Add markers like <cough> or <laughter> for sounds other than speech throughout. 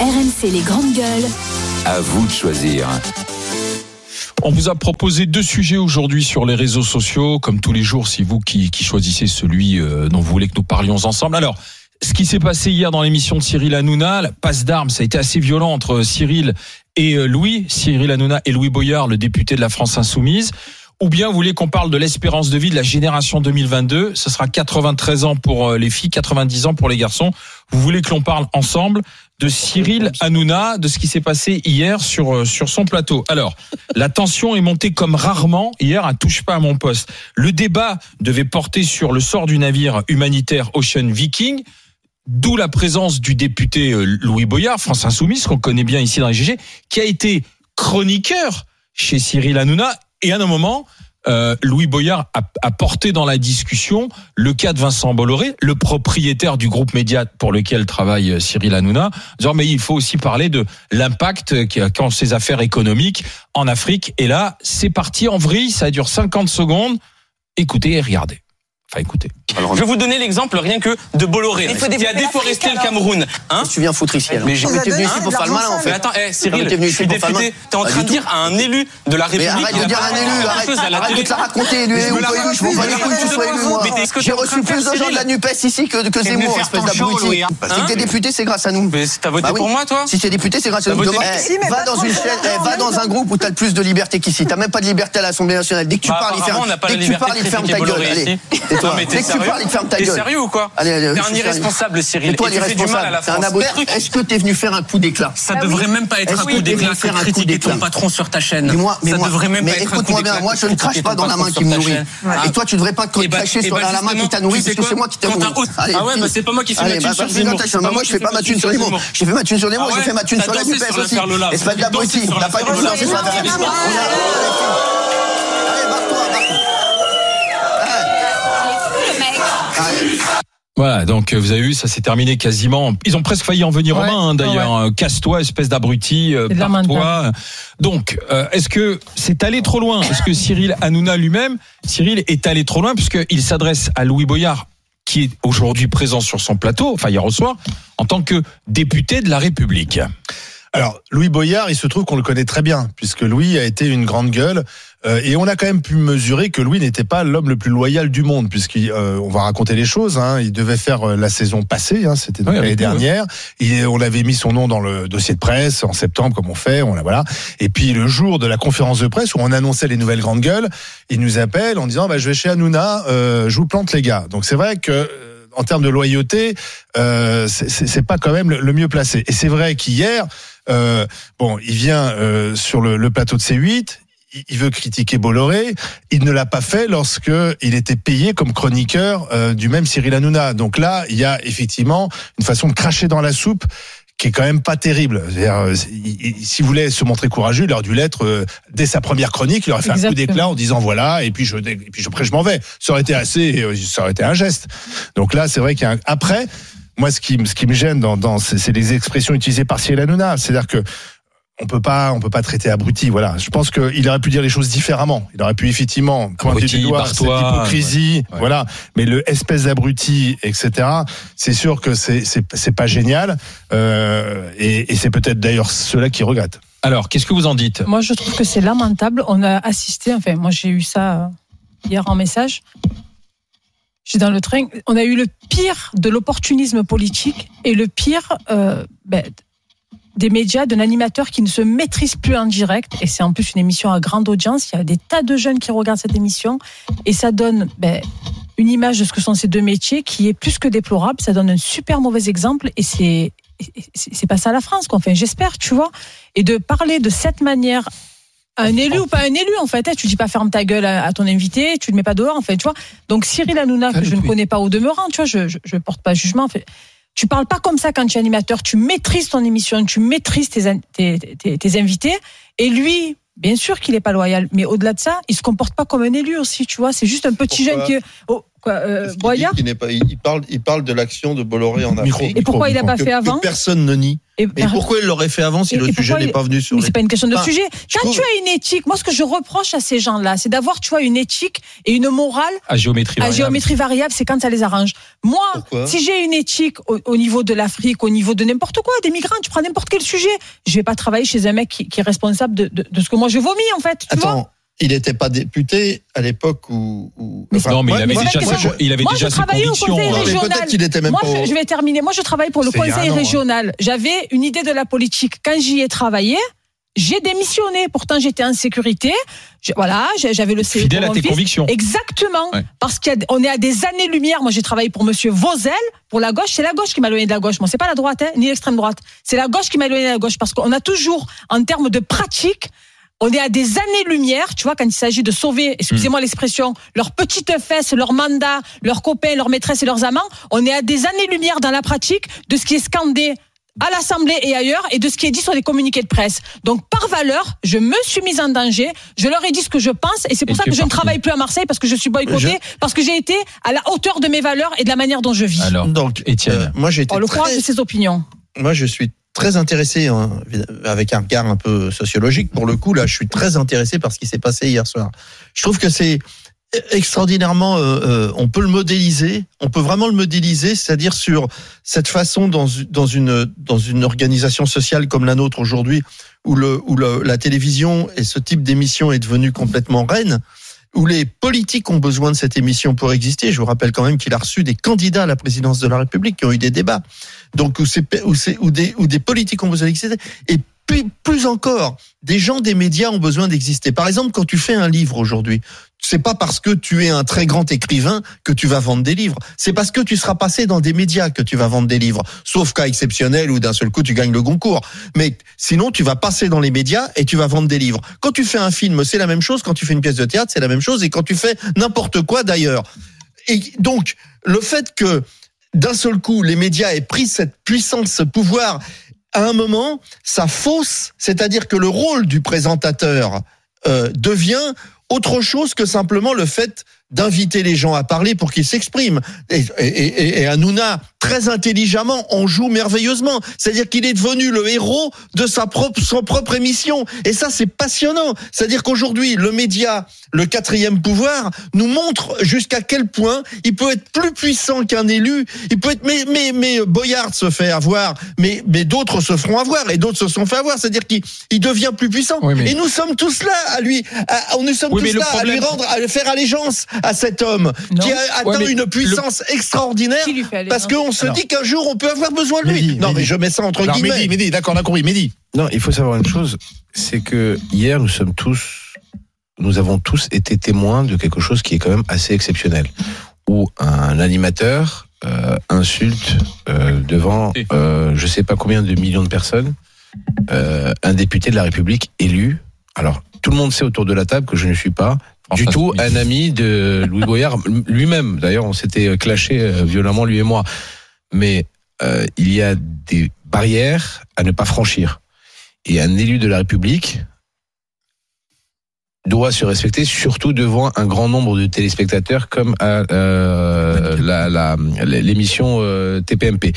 RMC les grandes gueules. À vous de choisir. On vous a proposé deux sujets aujourd'hui sur les réseaux sociaux, comme tous les jours, c'est vous qui, qui choisissez celui euh, dont vous voulez que nous parlions ensemble. Alors, ce qui s'est passé hier dans l'émission de Cyril Hanouna, la passe d'armes, ça a été assez violent entre Cyril et euh, Louis, Cyril Hanouna et Louis Boyard, le député de la France Insoumise. Ou bien vous voulez qu'on parle de l'espérance de vie de la génération 2022 Ce sera 93 ans pour euh, les filles, 90 ans pour les garçons. Vous voulez que l'on parle ensemble de Cyril Hanouna, de ce qui s'est passé hier sur euh, sur son plateau. Alors, la tension est montée comme rarement hier à touche pas à mon poste. Le débat devait porter sur le sort du navire humanitaire Ocean Viking. D'où la présence du député euh, Louis Boyard, France Insoumise, qu'on connaît bien ici dans les GG, qui a été chroniqueur chez Cyril Hanouna. Et à un moment, euh, Louis Boyard a, porté dans la discussion le cas de Vincent Bolloré, le propriétaire du groupe Média pour lequel travaille euh, Cyril Hanouna, disant mais il faut aussi parler de l'impact qu'ont ces affaires économiques en Afrique. Et là, c'est parti en vrille, ça dure 50 secondes. Écoutez et regardez. Enfin, écoutez. Alors, je vais vous donner l'exemple rien que de Bolloré, qui a déforesté le Cameroun. Hein tu viens foutre ici alors Mais j'ai été venu ici pour faire le malin en fait. Mais attends, eh, Cyril, je suis député. T'es en train de dire à un élu de la République. Mais arrête de dire à un élu, arrête, arrête de te la raconter, élu ou pas élu, je m'en bats les couilles que tu sois élu moi. J'ai reçu plus de gens de la NUPES ici que, que Zemmour, espèce d'abruti. Si t'es député, c'est grâce à nous. Mais t'as voté pour moi, toi Si t'es député, c'est grâce à nous. Va dans une chaîne, va dans un groupe où t'as le plus de liberté qu'ici. T'as même pas de liberté à l'Assemblée nationale. Dès que tu parles, il ferme ta gueule. Allez, tais-toi. Dès que tu parles, il ferme ta gueule. T'es sérieux ou quoi T'es un irresponsable, Cyril. Et toi, l'irresponsable. T'es un abruti. Est-ce que t'es venu faire un coup d'éclat Ça devrait même pas être un coup d'éclat que critiquer ton patron sur ta chaîne. Ça devrait même pas être un coup d'éclat. bien, moi je ne crache pas dans la main qui me nourrit. Et toi, tu devrais pas te cracher sur la main qui t'a nourri parce que c'est moi qui t'ai nourri. Ah ouais, bah c'est pas moi qui fais ma thune sur les mots. Moi, je fais pas ma thune sur les mots. J'ai fait ma thune sur les mots, j'ai fait ma thune sur la NUPES aussi. Et c'est pas de l'abruti. T'as pas dû lancer sur la Voilà, donc vous avez vu, ça s'est terminé quasiment. Ils ont presque failli en venir ouais, aux mains, hein, d'ailleurs. Ouais. Casse-toi, espèce d'abruti, euh, toi Donc, euh, est-ce que c'est allé trop loin? Est-ce que Cyril Hanouna lui-même, Cyril est allé trop loin puisqu'il s'adresse à Louis Boyard, qui est aujourd'hui présent sur son plateau, enfin hier au soir, en tant que député de la République? Alors, Louis Boyard, il se trouve qu'on le connaît très bien, puisque Louis a été une grande gueule. Euh, et on a quand même pu mesurer que Louis n'était pas l'homme le plus loyal du monde, puisqu'on euh, va raconter les choses. Hein, il devait faire euh, la saison passée, hein, c'était ouais, l'année dernière. Il, on avait mis son nom dans le dossier de presse en septembre, comme on fait. On la voilà. Et puis le jour de la conférence de presse où on annonçait les nouvelles grandes gueules, il nous appelle en disant bah, "Je vais chez Hanouna, euh, je vous plante les gars." Donc c'est vrai que en termes de loyauté, euh, c'est pas quand même le mieux placé. Et c'est vrai qu'hier, euh, bon, il vient euh, sur le, le, plateau de C8. Il veut critiquer Bolloré. Il ne l'a pas fait lorsque il était payé comme chroniqueur euh, du même Cyril Hanouna. Donc là, il y a effectivement une façon de cracher dans la soupe qui est quand même pas terrible. S'il voulait se montrer courageux, il aurait dû l'être euh, dès sa première chronique. Il aurait fait un coup d'éclat en disant voilà, et puis je, et puis après je m'en vais. Ça aurait été assez, euh, ça aurait été un geste. Donc là, c'est vrai qu'il y a un, après moi, ce qui, ce qui me gêne dans, dans c'est les expressions utilisées par Cyril Hanouna. C'est-à-dire que on peut pas, on peut pas traiter abruti. Voilà. Je pense qu'il aurait pu dire les choses différemment. Il aurait pu effectivement pointer du doigt cette hypocrisie. Ouais. Voilà. Mais le espèce d'abruti, etc. C'est sûr que c'est c'est pas génial. Euh, et, et c'est peut-être d'ailleurs ceux-là qui regrettent. Alors, qu'est-ce que vous en dites? Moi, je trouve que c'est lamentable. On a assisté. Enfin, moi, j'ai eu ça hier en message. J'étais dans le train. On a eu le pire de l'opportunisme politique et le pire euh, ben, des médias, d'un animateur qui ne se maîtrise plus en direct. Et c'est en plus une émission à grande audience. Il y a des tas de jeunes qui regardent cette émission. Et ça donne ben, une image de ce que sont ces deux métiers qui est plus que déplorable. Ça donne un super mauvais exemple. Et c'est c'est pas ça la France qu'on fait. J'espère, tu vois. Et de parler de cette manière un élu ou pas un élu en fait. Tu dis pas ferme ta gueule à, ton invité, tu le mets pas dehors en fait, tu vois. Donc Cyril Hanouna que je ne connais pas au demeurant, tu vois, je, je, je porte pas jugement. En fait. Tu parles pas comme ça quand tu es animateur, tu maîtrises ton émission, tu maîtrises tes, tes, tes, tes invités. Et lui, bien sûr qu'il est pas loyal, mais au-delà de ça, il se comporte pas comme un élu aussi, tu vois. C'est juste un petit pourquoi jeune qui. Oh, quoi, euh, il, pas, il, parle, il parle de l'action de Bolloré en Afrique. Et pourquoi il a pas fait avant Personne ne nie. Et, pourquoi il l'aurait fait avant si le sujet n'est pas venu sur C'est pas une question de sujet. Quand tu as une éthique, moi ce que je reproche à ces gens-là, c'est d'avoir tu vois une éthique et une morale à géométrie variable. À géométrie variable, c'est quand ça les arrange. Moi, si j'ai une éthique au, niveau de l'Afrique, au niveau de n'importe quoi, des migrants, tu prends n'importe quel sujet, je vais pas travailler chez un mec qui, est responsable de, de, ce que moi je vomis en fait. Tu Attends, il n'était pas député à l'époque où. non, mais il avait déjà, il avait déjà ses convictions. Peut-être qu'il était même moi, pas. Je, vais terminer. Moi, je travaille pour le conseil hein. régional. J'avais une idée de la politique. Quand j'y ai travaillé, j'ai démissionné. Pourtant, j'étais en sécurité. voilà, j'avais le Fidèle à tes convictions. Exactement. Parce qu'on est à des années-lumière. Moi, j'ai travaillé pour Monsieur Vauzel, pour la gauche. C'est la gauche qui m'a éloigné de la gauche. Moi, c'est pas la droite, hein, ni l'extrême droite. C'est la gauche qui m'a éloigné de la gauche. Parce qu'on a toujours, en termes de pratique, on est à des années-lumière, tu vois, quand il s'agit de sauver, excusez-moi l'expression, leurs petites fesses, leurs mandats, leurs copains, leurs maîtresses et leurs amants. On est à des années-lumière dans la pratique de ce qui est scandé à l'Assemblée et ailleurs et de ce qui est dit sur les communiqués de presse. Donc par valeur, je me suis mise en danger, je leur ai dit ce que je pense et c'est pour ça que je ne travaille plus à Marseille parce que je suis boycotté, parce que j'ai été à la hauteur de mes valeurs et de la manière dont je vis. Alors, donc Étienne, euh, moi j'ai été le courage de ses opinions. Moi je suis très intéressé, hein, avec un regard un peu sociologique. Pour le coup, là, je suis très intéressé par ce qui s'est passé hier soir. Je trouve que c'est extraordinairement, euh, euh, on peut le modéliser, on peut vraiment le modéliser, c'est-à-dire sur cette façon dans, dans une dans une organisation sociale comme la nôtre aujourd'hui, où le où le, la télévision et ce type d'émission est devenu complètement reine où les politiques ont besoin de cette émission pour exister. Je vous rappelle quand même qu'il a reçu des candidats à la présidence de la République qui ont eu des débats. Donc où, des politiques ont besoin d'exister. Et plus, encore, des gens des médias ont besoin d'exister. Par exemple, quand tu fais un livre aujourd'hui, c'est pas parce que tu es un très grand écrivain que tu vas vendre des livres. C'est parce que tu seras passé dans des médias que tu vas vendre des livres. Sauf cas exceptionnel où d'un seul coup tu gagnes le concours. Mais sinon, tu vas passer dans les médias et tu vas vendre des livres. Quand tu fais un film, c'est la même chose. Quand tu fais une pièce de théâtre, c'est la même chose. Et quand tu fais n'importe quoi d'ailleurs. Et donc, le fait que d'un seul coup, les médias aient pris cette puissance, ce pouvoir, à un moment, ça fausse, c'est-à-dire que le rôle du présentateur euh, devient autre chose que simplement le fait d'inviter les gens à parler pour qu'ils s'expriment. Et, et, et, Hanouna, très intelligemment, en joue merveilleusement. C'est-à-dire qu'il est devenu le héros de sa propre, son propre émission. Et ça, c'est passionnant. C'est-à-dire qu'aujourd'hui, le média, le quatrième pouvoir, nous montre jusqu'à quel point il peut être plus puissant qu'un élu. Il peut être, mais, mais, mais Boyard se fait avoir, mais, mais d'autres se feront avoir et d'autres se sont fait avoir. C'est-à-dire qu'il il devient plus puissant. Et nous sommes tous là à lui, à, nous sommes tous là à lui rendre, à faire allégeance à cet homme qui a atteint une puissance extraordinaire parce qu'on se dit qu'un jour on peut avoir besoin de lui. non, mais je mets ça entre guillemets. Mehdi, Mehdi, d'accord, d'accord, oui, Mehdi. Non, il faut savoir une chose, c'est que hier nous sommes tous, nous avons tous été témoins de quelque chose qui est quand même assez exceptionnel, où un animateur euh, insulte euh, devant, euh, je sais pas combien de millions de personnes, euh, un député de la République élu. Alors, tout le monde sait autour de la table que je ne suis pas du tout un ami de Louis Boyard <laughs> lui-même. D'ailleurs, on s'était euh, clashé euh, violemment lui et moi. Mais euh, il y a des barrières à ne pas franchir. Et un élu de la République doit se respecter, surtout devant un grand nombre de téléspectateurs comme à euh, l'émission TPMP.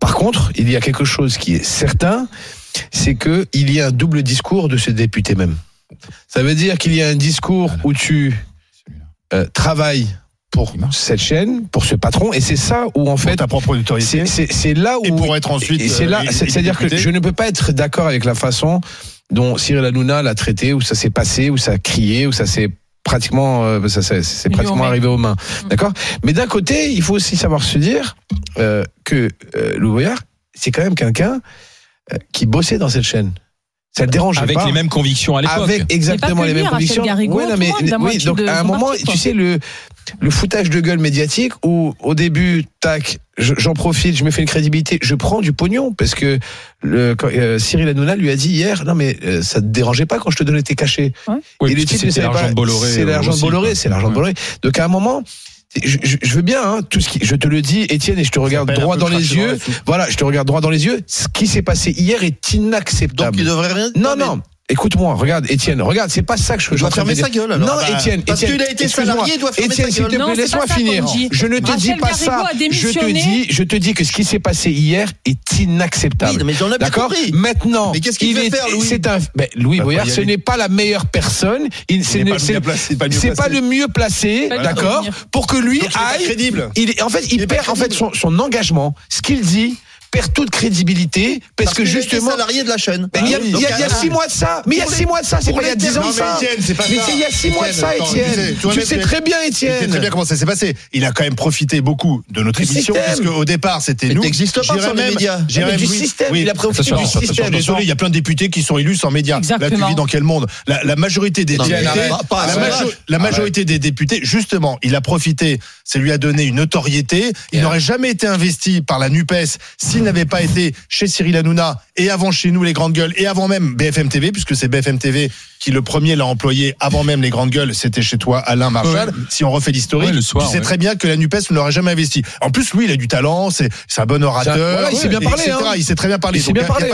Par contre, il y a quelque chose qui est certain, c'est que il y a un double discours de ce député même. Ça veut dire qu'il y a un discours où tu euh, travailles pour cette chaîne, pour ce patron, et c'est ça où en fait ta propre autorité. C'est là où et pour être ensuite. C'est là, euh, c'est-à-dire que je ne peux pas être d'accord avec la façon dont Cyril Hanouna l'a traité, où ça s'est passé, où ça a crié, où ça s'est pratiquement, euh, ça c'est pratiquement arrivé aux mains, mm. d'accord? Mais d'un côté, il faut aussi savoir se dire euh, que euh, Louis Boyard, c'est quand même quelqu'un qui bossait dans cette chaîne. Ça le dérange avec les mêmes convictions à l'époque. Avec exactement les mêmes convictions. ouais, non, mais, oui, donc à un moment, tu sais le le foutage de gueule médiatique où au début, tac, j'en profite, je me fais une crédibilité, je prends du pognon parce que le, quand, euh, Cyril Hanouna lui a dit hier, non mais euh, ça te dérangeait pas quand je te donnais tes cachets? Ouais. Et le type, c'est l'argent de Bolloré. C'est l'argent de Bolloré, c'est l'argent de Bolloré. Donc à un moment, je, je, veux bien, hein, tout ce qui, je te le dis, Étienne, et je te regarde droit dans les yeux. Voilà, je te regarde droit dans les yeux. Ce qui s'est passé hier est inacceptable. Donc il devrait rien. Non, non. Écoute-moi, regarde, Étienne, regarde, c'est pas ça que je Il doit fermer sa gueule. alors. Non, Bah, Étienne, Parce Étienne, qu'il a été salarié, il doit fermer Étienne, sa s'il te gueule. Laisse-moi finir. Je ne te dis pas ça. a Je te dis, je te dis que ce qui s'est passé hier est inacceptable. Oui, mais j'en ai bien D'accord compris. Maintenant, Mais qu'est-ce qu'il est- faire, Louis C'est un. ben, Louis Bah, Boyard, ce n'est pas la meilleure personne. Il, c'est mieux placé, c'est pas le mieux placé. d'accord, pour que lui aille. crédible. Il est, en fait, il, perd en fait son engagement, ce qu'il dit perd toute crédibilité parce, que a été justement. salarié de la chaîne. Mais il y a, oui. il y a- il y a Donc, six mois de ça. Mais il y a six mois de ça. C'est pour pas il y a les dix ans de Non, mais ça. Étienne, Mais il y a six mois de ça, Étienne. tu sais, très bien, Tu sais Étienne. très bien comment ça s'est passé. Il a quand même profité beaucoup de notre émission, puisque au départ, c'était nous. t'existes pas sur les médias. du système, oui. il a profité du système. Désolé, il y a plein de députés qui sont élus sans médias. Là, Exactement. tu vis dans quel monde? La, majorité des députés, la, la majorité des députés, justement, il a profité. Ça lui a donné une notoriété. Il n'aurait jamais été investi par la Nupes s'il n'avait pas été chez Cyril Hanouna et avant chez nous les grandes gueules et avant même BFM TV, puisque c'est BFM TV qui le premier l'a employé avant même les grandes gueules. C'était chez toi, Alain Marchal. Ouais. Si on refait l'historique, Ouais, tu sais ouais. très bien que la Nupes ne l'aurait jamais investi. En plus, lui, il a du talent. C'est un bon orateur. voilà, il sait bien etc. hein. Il sait très bien de-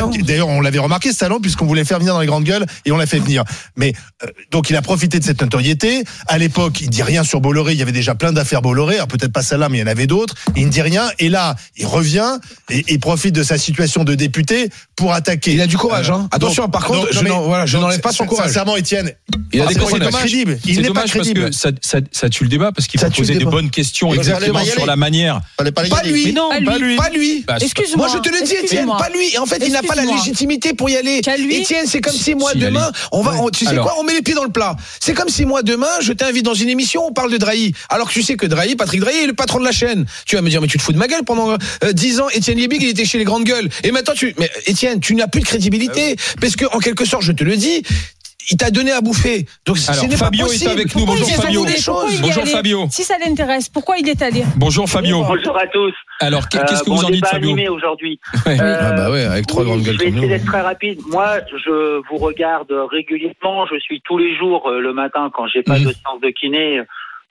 hein. D'ailleurs, on l'avait remarqué ce talent puisqu'on voulait faire venir dans les grandes gueules et on l'a fait venir. Mais euh, donc il a profité de cette notoriété. À l'époque, il dit rien sur Bolloré. Il y avait déjà plein d'affaires Bolloré. Peut-être pas celle-là, mais il y en avait d'autres. Il ne dit rien. Et là, il revient et il profite de sa situation de député pour attaquer. Il a du courage, hein. Attention, donc- par contre, donc- je voilà, n'enlève pas son courage. Sincèrement, Étienne, Il a c'est des c'est pas crédible. Il n'est pas dommage parce crédible. que ça, ça, ça tue le débat parce qu'il faut poser des débat. bonnes questions exactement sur la manière. Pas lui. Non, pas lui. lui. Pas lui. Bah, Excuse-moi. Moi, je te le dis, Étienne, pas lui. En fait, il n'a pas la légitimité pour y aller. Étienne, c'est comme si moi, demain, on va, on- tu sais quoi, on met les pieds dans le plat. C'est comme si moi, demain, je t'invite dans une émission, on parle de Drahi. Alors que tu sais que Drahi, Patrick Drahi est le patron de la chaîne. Tu vas me dire, mais tu te fous de ma gueule pendant euh, 10 ans, Étienne Liebig, il était chez les grandes gueules. Et maintenant, tu, mais Étienne, tu n'as plus de crédibilité. Parce que, en quelque sorte, je te le dis, il t'a donné à bouffer. Donc, ce Alors, pas Fabio est possible. avec nous. Pourquoi Bonjour est Fabio. est Bonjour Fabio. Si ça l'intéresse, pourquoi il est allé Bonjour Fabio. Bonjour à tous. Alors, qu'est- qu'est-ce que Euh, vous bon en dites Fabio animé aujourd'hui. <laughs> Ouais. Euh, Ah bah ouais, avec trois oui, grandes gueules Je vais essayer nous. d'être très rapide. Moi, je vous regarde régulièrement. Je suis tous les jours euh, le matin quand j'ai pas Mhm. de séance de kiné.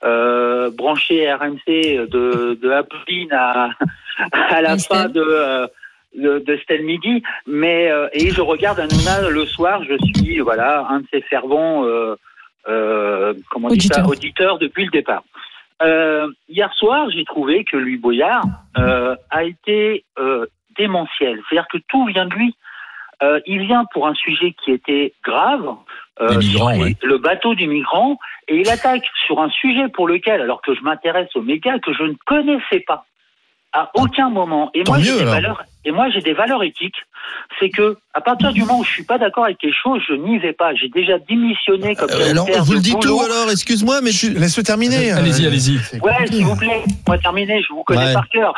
Euh, branché RMC de, de à, à la Estelle. fin de, euh, de, de Midi, mais euh, et je regarde Hanouna le soir. Je suis voilà un de ses fervents euh, euh, comment on dit ça, Auditeur. auditeurs depuis le départ. Euh, hier soir, j'ai trouvé que Louis Boyard euh, a été euh, démentiel. C'est-à-dire que tout vient de lui. Euh, il vient pour un sujet qui était grave, euh, migrants, ouais. le bateau du migrant, et il attaque sur un sujet pour lequel, alors que je m'intéresse aux médias, que je ne connaissais pas à aucun moment. Et Tant moi, j'ai des alors. valeurs. Et moi, j'ai des valeurs éthiques. C'est que, à partir du moment où je suis pas d'accord avec quelque chose, je n'y vais pas. J'ai déjà démissionné comme Euh, alors, vous le dites tout alors, excuse-moi, mais tu. Laisse-le terminer. Allez-y, Euh, allez-y. c'est Ouais, s'il vous plaît, moi terminer, je vous connais Ouais. par cœur.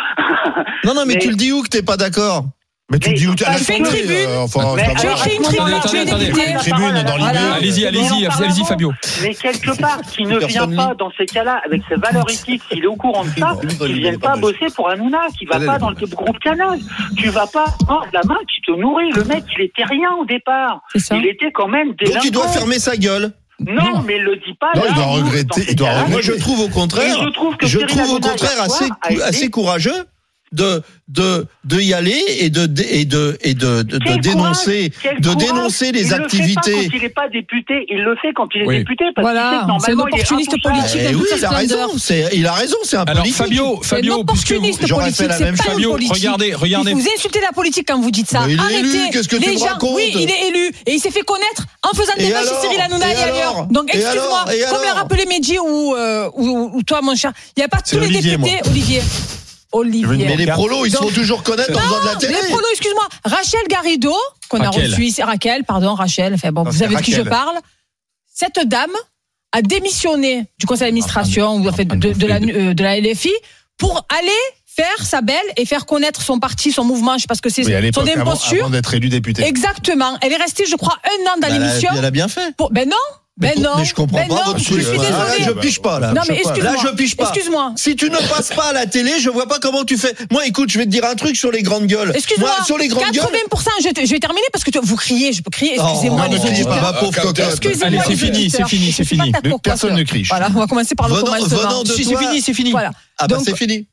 Non, non, mais, <laughs> Mais- tu le dis où que t'es pas d'accord? Mais tu Mais- dis où tu as je fais une tribune. Enfin, va. alors, Tu écris une tribune, dans l'idée. Allez-y, allez-y, allez-y. Fabio. Mais quelque part, qui ne vient pas dans ces cas-là avec ses valeurs éthiques, s'il est au courant de ça, qui ne vienne pas bosser pour Hanouna, qui va pas dans le groupe Canal. Tu vas pas prendre la main qui te nourrit. Le mec, il était rien au départ. Il était quand même Donc il doit fermer sa gueule. Non, mais il le dit pas. Non, là, il doit regretter, il doit regretter. Moi, je trouve au contraire, Et je trouve que je trouve au contraire assez, assez courageux de de de y aller et de et de et de de, dénoncer courage, de dénoncer les il activités. Le fait pas quand il n'est pas député, il le fait quand il est Oui. député parce Voilà, c'est un il est opportuniste politique. Eh oui, il a raison. C'est il a raison. C'est un Alors politique. Fabio, Fabio, puisque j'aurais politique, fait la même Fabio, politique. regardez, regardez. Vous insultez la politique quand vous dites ça. Mais il est Arrêtez. élu, qu'est-ce que tu les me gens, racontes Oui, il est élu et il s'est fait connaître en faisant des matchs Cyril Hanouna Et ailleurs. Donc excuse-moi, comme l'a rappelé Medji ou, euh, ou, ou toi, mon cher, il n'y a pas tous les députés, Olivier. Olivier. Mais les prolos, ils se font toujours connaître en faisant de la télé. Les prolos, excuse-moi. Rachel Garrido, qu'on a Raquel. reçu ici. Raquel, pardon, Rachel. Enfin bon, Non, vous savez de qui je parle. Cette dame a démissionné du conseil d'administration ou en fait, de, de la, euh, de la LFI pour aller faire sa belle et faire connaître son parti, son mouvement, je sais pas ce que c'est, Oui, son l'époque, avant, imposture. avant d'être élu député. Exactement. Elle est restée, je crois, un an dans a- l'émission. Elle a bien fait. Pour- Ben non. Mais, pour- non. mais je comprends Ben pas non, votre je suis désolée. Là, je pige pas là. Non, mais excuse-moi. Là, je pige pas. Excuse-moi. Si tu ne passes pas à la télé, je vois pas comment tu fais. Moi, écoute, je vais te dire un truc sur les grandes gueules. Excuse-moi. Moi, sur les grandes 80%, gueules. je, te- je vais terminer parce que tu- vous criez, je peux crier. Excusez-moi, Oh, les ne criez pas, ma pauvre cocotte. Excusez-moi, Allez, c'est fini, c'est fini, c'est fini. Personne ne crie. Voilà, on va commencer par le commencement. c'est fini, c'est fini. Voilà. Ah bah c'est fini.